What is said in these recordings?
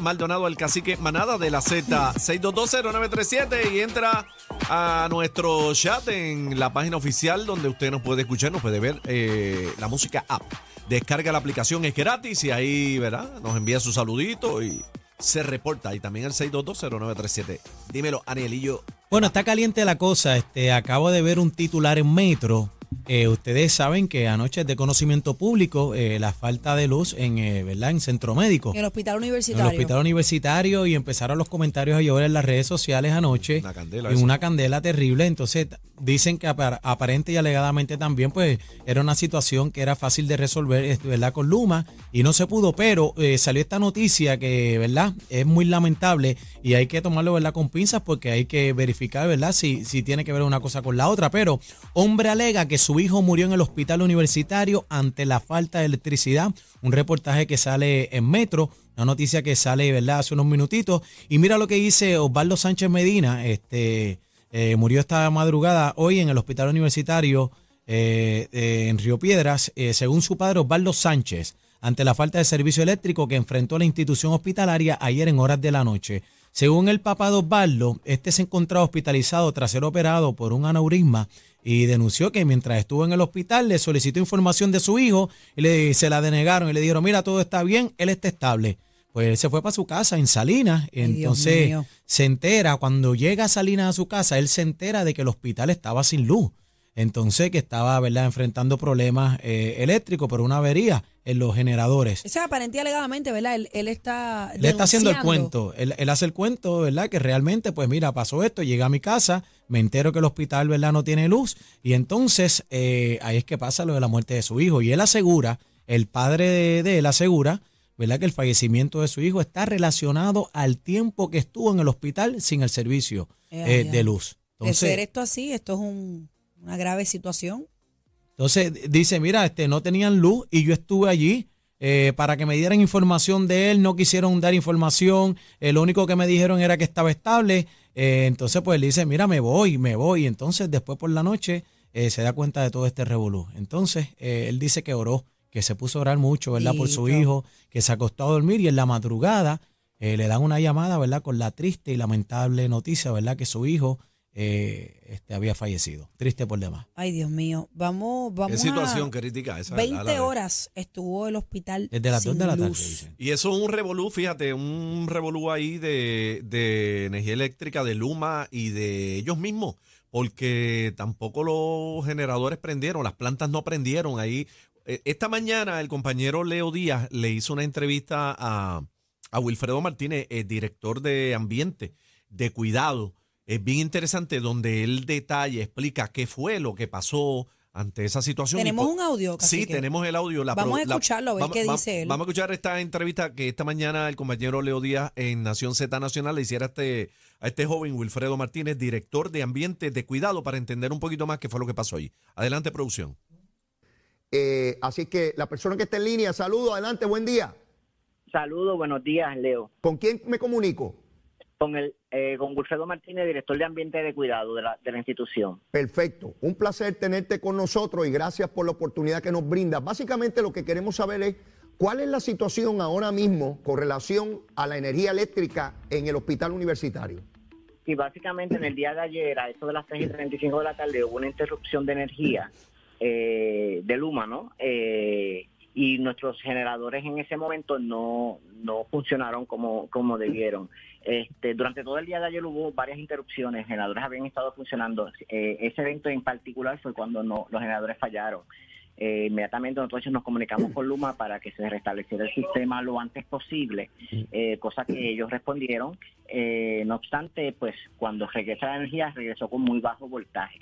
Maldonado, el cacique Manada de la Z, 6220937 y entra a nuestro chat en la página oficial donde usted nos puede escuchar, nos puede ver eh, la música app. Descarga la aplicación, es gratis y ahí, ¿verdad? Nos envía su saludito y se reporta. Y también el 6220937. Dímelo, Anielillo. Bueno, está caliente la cosa. Este, acabo de ver un titular en Metro eh, ustedes saben que anoche es de conocimiento público eh, la falta de luz en, eh, ¿verdad? en centro médico. En el hospital En universitario. el hospital universitario y empezaron los comentarios a llover en las redes sociales anoche. Una candela En una candela terrible. Entonces dicen que apar- aparente y alegadamente también pues era una situación que era fácil de resolver este, ¿verdad? con Luma y no se pudo. Pero eh, salió esta noticia que verdad es muy lamentable y hay que tomarlo ¿verdad? con pinzas porque hay que verificar verdad si, si tiene que ver una cosa con la otra. Pero hombre alega que su hijo murió en el hospital universitario ante la falta de electricidad. Un reportaje que sale en Metro. Una noticia que sale, ¿verdad?, hace unos minutitos. Y mira lo que dice Osvaldo Sánchez Medina. Este eh, murió esta madrugada hoy en el hospital universitario eh, eh, en Río Piedras, según su padre Osvaldo Sánchez, ante la falta de servicio eléctrico que enfrentó la institución hospitalaria ayer en horas de la noche. Según el papá de Osvaldo, este se encontraba hospitalizado tras ser operado por un aneurisma y denunció que mientras estuvo en el hospital le solicitó información de su hijo y le, se la denegaron y le dijeron, mira, todo está bien, él está estable. Pues él se fue para su casa en Salinas, entonces se entera, cuando llega Salinas a su casa, él se entera de que el hospital estaba sin luz. Entonces que estaba, ¿verdad?, enfrentando problemas eh, eléctricos por una avería en los generadores. Eso es aparente y alegadamente, ¿verdad? Él, él está. Le está haciendo el cuento. Él, él hace el cuento, ¿verdad? Que realmente, pues mira, pasó esto, llegué a mi casa, me entero que el hospital, ¿verdad? No tiene luz. Y entonces eh, ahí es que pasa lo de la muerte de su hijo. Y él asegura, el padre de, de él asegura, ¿verdad? Que el fallecimiento de su hijo está relacionado al tiempo que estuvo en el hospital sin el servicio Eh, eh, de luz. De ser Entonces, esto así, esto es un- una grave situación. entonces dice, mira, este, no tenían luz y yo estuve allí eh, para que me dieran información de él, no quisieron dar información, eh, lo único que me dijeron era que estaba estable, eh, entonces pues él dice, mira, me voy, me voy, entonces después por la noche eh, se da cuenta de todo este revolú. Entonces él dice que oró, que se puso a orar mucho, ¿verdad? Por su hijo, que se acostó a dormir y en la madrugada le dan una llamada, ¿verdad? Con la triste y lamentable noticia, ¿verdad? Que su hijo eh, este, había fallecido. Triste por demás. Ay, Dios mío. Vamos, ¿Qué vamos situación a... crítica esa? ¿verdad? 20 La de- horas estuvo el hospital Desde las 2 sin de la tarde, dicen. Y eso es un revolú, fíjate, un revolú ahí de, de energía eléctrica, de Luma y de ellos mismos, porque tampoco los generadores prendieron, las plantas no prendieron ahí. Eh, Esta mañana el compañero Leo Díaz le hizo una entrevista a, a Wilfredo Martínez, el director de ambiente, de cuidado. Es bien interesante donde él detalla, explica qué fue lo que pasó ante esa situación. Tenemos un audio, Sí, cacique. tenemos el audio. La Vamos pro- a escucharlo, a ver vamos- qué va- dice él. Vamos a escuchar esta entrevista que esta mañana el compañero Leo Díaz en Nación Z Nacional le hiciera a este, a este joven Wilfredo Martínez, director de Ambiente de Cuidado, para entender un poquito más qué fue lo que pasó ahí. Adelante, producción. Eh, así que la persona que está en línea, saludo, adelante, buen día. Saludos, buenos días, Leo. ¿Con quién me comunico? Con el eh, con Wilfredo Martínez, director de Ambiente de Cuidado de la, de la institución. Perfecto. Un placer tenerte con nosotros y gracias por la oportunidad que nos brindas. Básicamente lo que queremos saber es cuál es la situación ahora mismo con relación a la energía eléctrica en el hospital universitario. Y básicamente en el día de ayer, a eso de las 3 y 35 de la tarde, hubo una interrupción de energía eh, de Luma, ¿no? Eh, y nuestros generadores en ese momento no, no funcionaron como, como debieron. Este, durante todo el día de ayer hubo varias interrupciones, generadores habían estado funcionando. Eh, ese evento en particular fue cuando no, los generadores fallaron. Eh, inmediatamente nosotros nos comunicamos con Luma para que se restableciera el sistema lo antes posible, eh, cosa que ellos respondieron. No obstante, pues cuando regresa la energía, regresó con muy bajo voltaje.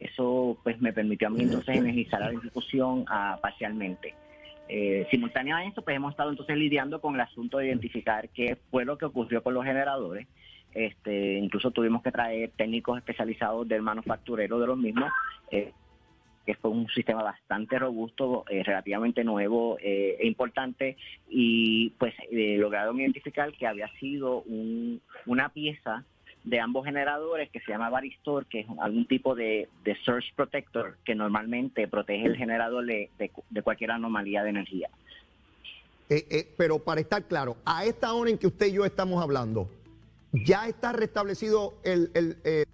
Eso pues me permitió a mí entonces energizar la ah, parcialmente. Eh, simultáneo a esto, pues hemos estado entonces lidiando con el asunto de identificar qué fue lo que ocurrió con los generadores. Este, incluso tuvimos que traer técnicos especializados del manufacturero de los mismos, eh, que fue un sistema bastante robusto, eh, relativamente nuevo eh, e importante, y pues lograron identificar que había sido un- una pieza de ambos generadores que se llama Varistor, que es algún tipo de, de surge protector que normalmente protege el generador de, de cu- de cualquier anomalía de energía. Eh, eh, pero para estar claro, a esta hora en que usted y yo estamos hablando, ya está restablecido el... el, eh,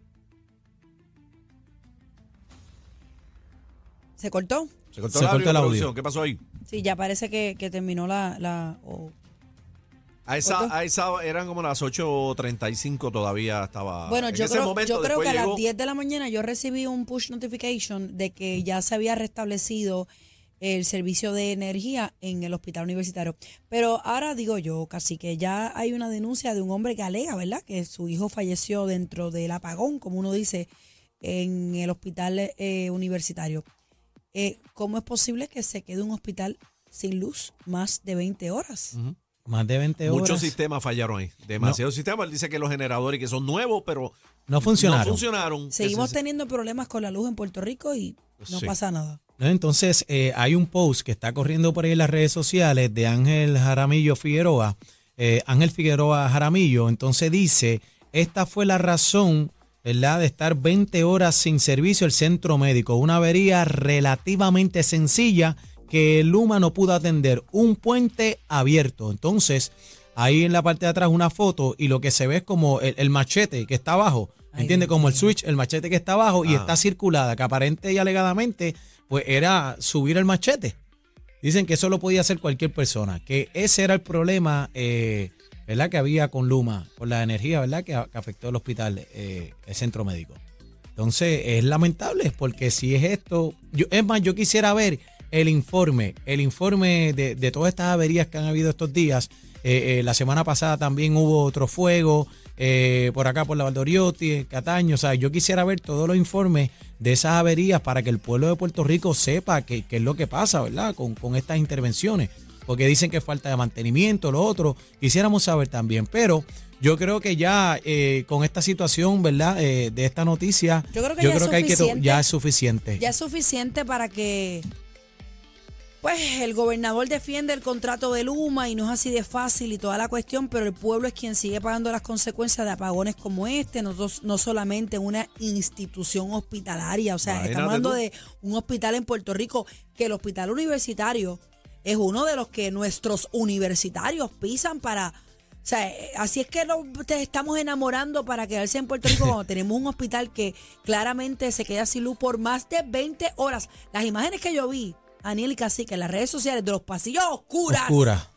¿Se cortó? Se cortó, Se el, cortó el audio. ¿Qué pasó ahí? Sí, ya parece que, que terminó la... la A esa, a esa eran como las 8.35 todavía estaba. Bueno, en yo ese creo, momento, yo creo que a las llegó- 10 de la mañana yo recibí un push notification de que ya se había restablecido el servicio de energía en el hospital universitario. Pero ahora digo yo, casi que ya hay una denuncia de un hombre que alega, ¿verdad? Que su hijo falleció dentro del apagón, como uno dice, en el hospital eh, universitario. Eh, ¿Cómo es posible que se quede un hospital sin luz más de 20 horas? Más de 20 horas. Muchos sistemas fallaron ahí. Demasiados sistemas. Él dice que los generadores que son nuevos, pero No funcionaron. no funcionaron. Seguimos teniendo problemas con la luz en Puerto Rico y no Sí. pasa nada. Entonces, eh, hay un post que está corriendo por ahí en las redes sociales de Ángel Jaramillo Figueroa. eh, Ángel Figueroa Jaramillo. Entonces dice, esta fue la razón, ¿verdad?, de estar 20 horas sin servicio el centro médico. Una avería relativamente sencilla que Luma no pudo atender. Un puente abierto. Entonces, ahí en la parte de atrás una foto y lo que se ve es como el, el machete que está abajo. ¿Entiendes? Como el switch, el machete que está abajo y Ah. está circulada, que aparente y alegadamente, pues era subir el machete. Dicen que eso lo podía hacer cualquier persona, que ese era el problema, eh, ¿verdad? Que había con Luma, con la energía, ¿verdad? Que, que afectó el hospital, eh, el centro médico. Entonces, es lamentable, porque si es esto, yo, es más, yo quisiera ver el informe, el informe de, de todas estas averías que han habido estos días. Eh, eh, la semana pasada también hubo otro fuego, eh, por acá por la Valdoriotti, Cataño. O sea, yo quisiera ver todos los informes de esas averías para que el pueblo de Puerto Rico sepa qué es lo que pasa, ¿verdad? Con, con estas intervenciones. Porque dicen que falta de mantenimiento, lo otro. Quisiéramos saber también. Pero yo creo que ya eh, con esta situación, ¿verdad? Eh, de esta noticia, Yo creo que ya es hay que ya es suficiente. Ya es suficiente para que pues el gobernador defiende el contrato de Luma y no es así de fácil y toda la cuestión, pero el pueblo es quien sigue pagando las consecuencias de apagones como este, no, no solamente en una institución hospitalaria, o sea, Imagínate estamos hablando tú. de un hospital en Puerto Rico, que el hospital universitario es uno de los que nuestros universitarios pisan para... O sea, así es que nos te estamos enamorando para quedarse en Puerto Rico cuando tenemos un hospital que claramente se queda sin luz por más de 20 horas. Las imágenes que yo vi, Aniel y Cacique, en las redes sociales de los pasillos oscuras. Oscura.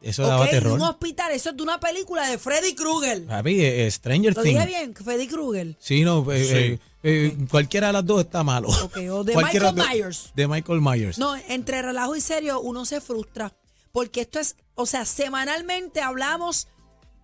Eso daba En terror. un hospital, eso es de una película de Freddy Krueger. Papi, eh, Stranger ¿Lo dije Things. bien? Freddy Krueger. Sí, no, eh, Sí. eh, eh, cualquiera de las dos está malo. Ok, o de Cualquiera Michael de- Myers. De Michael Myers. No, entre relajo y serio uno se frustra. Porque esto es, o sea, semanalmente hablamos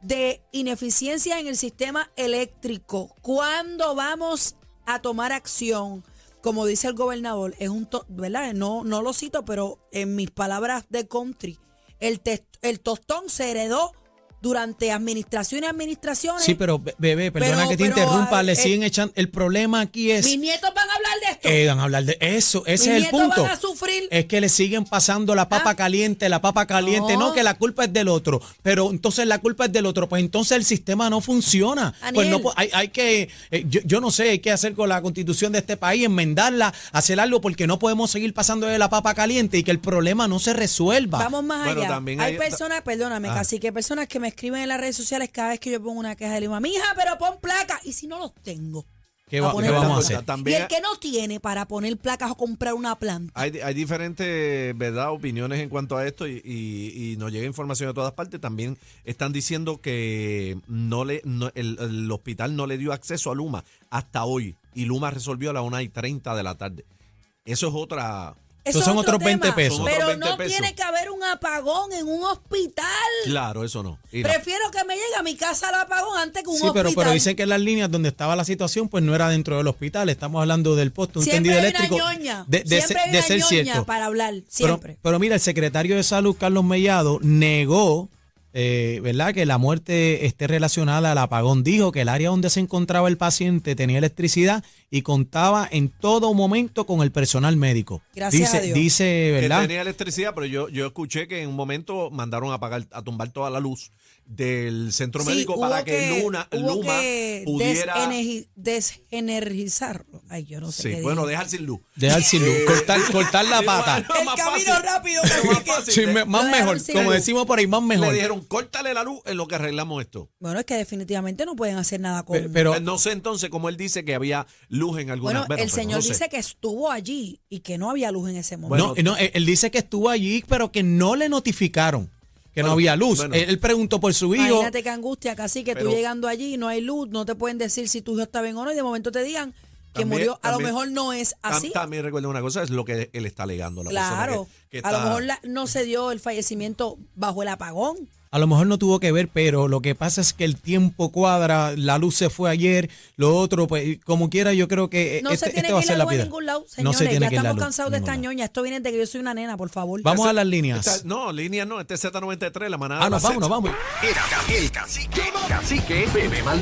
de ineficiencia en el sistema eléctrico. ¿Cuándo vamos a tomar acción? Como dice el gobernador, es un, to- ¿verdad? No, no lo cito, pero en mis palabras de country, el, el tostón se heredó durante administraciones y administraciones. Sí, pero be- bebé, perdona Pero- que te pero, interrumpa, ah, le eh, siguen echando. El problema aquí es. Mis nietos van a hablar de esto. Eh, van a hablar de eso, ese Mis es el punto. van a sufrir. Es que le siguen pasando la papa Ah. caliente, la papa caliente. No. No. que la culpa es del otro. Pero entonces la culpa es del otro. Pues entonces el sistema no funciona. Pues no, hay, hay que, eh, yo, yo no sé, hay que hacer con la constitución de este país, enmendarla, hacer algo, porque no podemos seguir pasando de la papa caliente y que el problema no se resuelva. Vamos más Bueno, allá. también hay, hay- personas, perdóname, Ah. casi que personas que me escriben en las redes sociales cada vez que yo pongo una queja de Lima. Mija, pero pon placa. Y si no los tengo. ¿Qué, va- vamos a hacer? Y También el que no tiene para poner placas o comprar una planta. hay, hay diferentes verdad opiniones en cuanto a esto y, y- y nos llega información de todas partes. También están diciendo que no le no- el, el hospital no le dio acceso a Luma hasta hoy y Luma resolvió a las 1 y 30 de la tarde. Eso es otra... Eso son otro otros 20 tema, pesos. Pero otros 20 no pesos. tiene que haber un apagón en un hospital. Claro, eso no. Prefiero que me llegue a mi casa el apagón antes que un Sí, hospital. pero dicen que las líneas donde estaba la situación, pues no era dentro del hospital. Estamos hablando del poste, un Siempre tendido eléctrico. una ñoña. De, de Siempre ser- hay de una ser ñoña cierto. para hablar. Pero, Siempre. pero mira, el secretario de Salud, Carlos Mellado, negó eh, ¿verdad? Que la muerte esté relacionada al apagón. Dijo que el área donde se encontraba el paciente tenía electricidad y contaba en todo momento con el personal médico. Gracias dice, a Dios. Dice, Que ¿verdad? tenía electricidad, pero yo, yo escuché que en un momento mandaron a apagar, a tumbar toda la luz del centro Sí, médico para que, Luna, hubo Luma que pudiera. desenergi- desenergizarlo. Ay, yo no sé. Sí, qué bueno, dije. dejar sin luz. Dejar sin luz, cortar, cortar la pata. bueno, El más camino fácil. rápido, más fácil. Sí, Le- me- más mejor, como decimos por ahí, más Le mejor. dijeron, córtale la luz en lo que arreglamos esto. Bueno, es que definitivamente no pueden hacer nada con. Pe- Pero, Eh, no sé entonces cómo él dice que había luz en alguna bueno, el pero señor no sé. dice que estuvo allí y que no había luz en ese momento. no, no, él dice que estuvo allí, pero que no le notificaron que no Bueno, había luz. bueno. Él, él preguntó por su hijo. Imagínate qué angustia, casi que Pero- tú llegando allí no hay luz, no te pueden decir si tu hijo está bien o no y de momento te digan que También- murió. A lo mejor no es así. También recuerda una cosa, es lo que él está alegando. La Claro. que- que A lo mejor la- no se dio el fallecimiento bajo el apagón. A lo mejor no tuvo que ver, pero lo que pasa es que el tiempo cuadra, la luz se fue ayer, lo otro, pues como quiera, yo creo que No este, se tiene este va a que ser la luz a ningún lado, No señores. se tiene ya que ir la estamos luz cansados de esta lado. ñoña. Esto viene de que yo soy una nena, por favor. Vamos a las líneas. Esta- no, líneas no, este es Z93, la manada. Ah, de nos la vamos, nos Z. vamos. El, ca- el cacique, cacique, bebé Maldonado.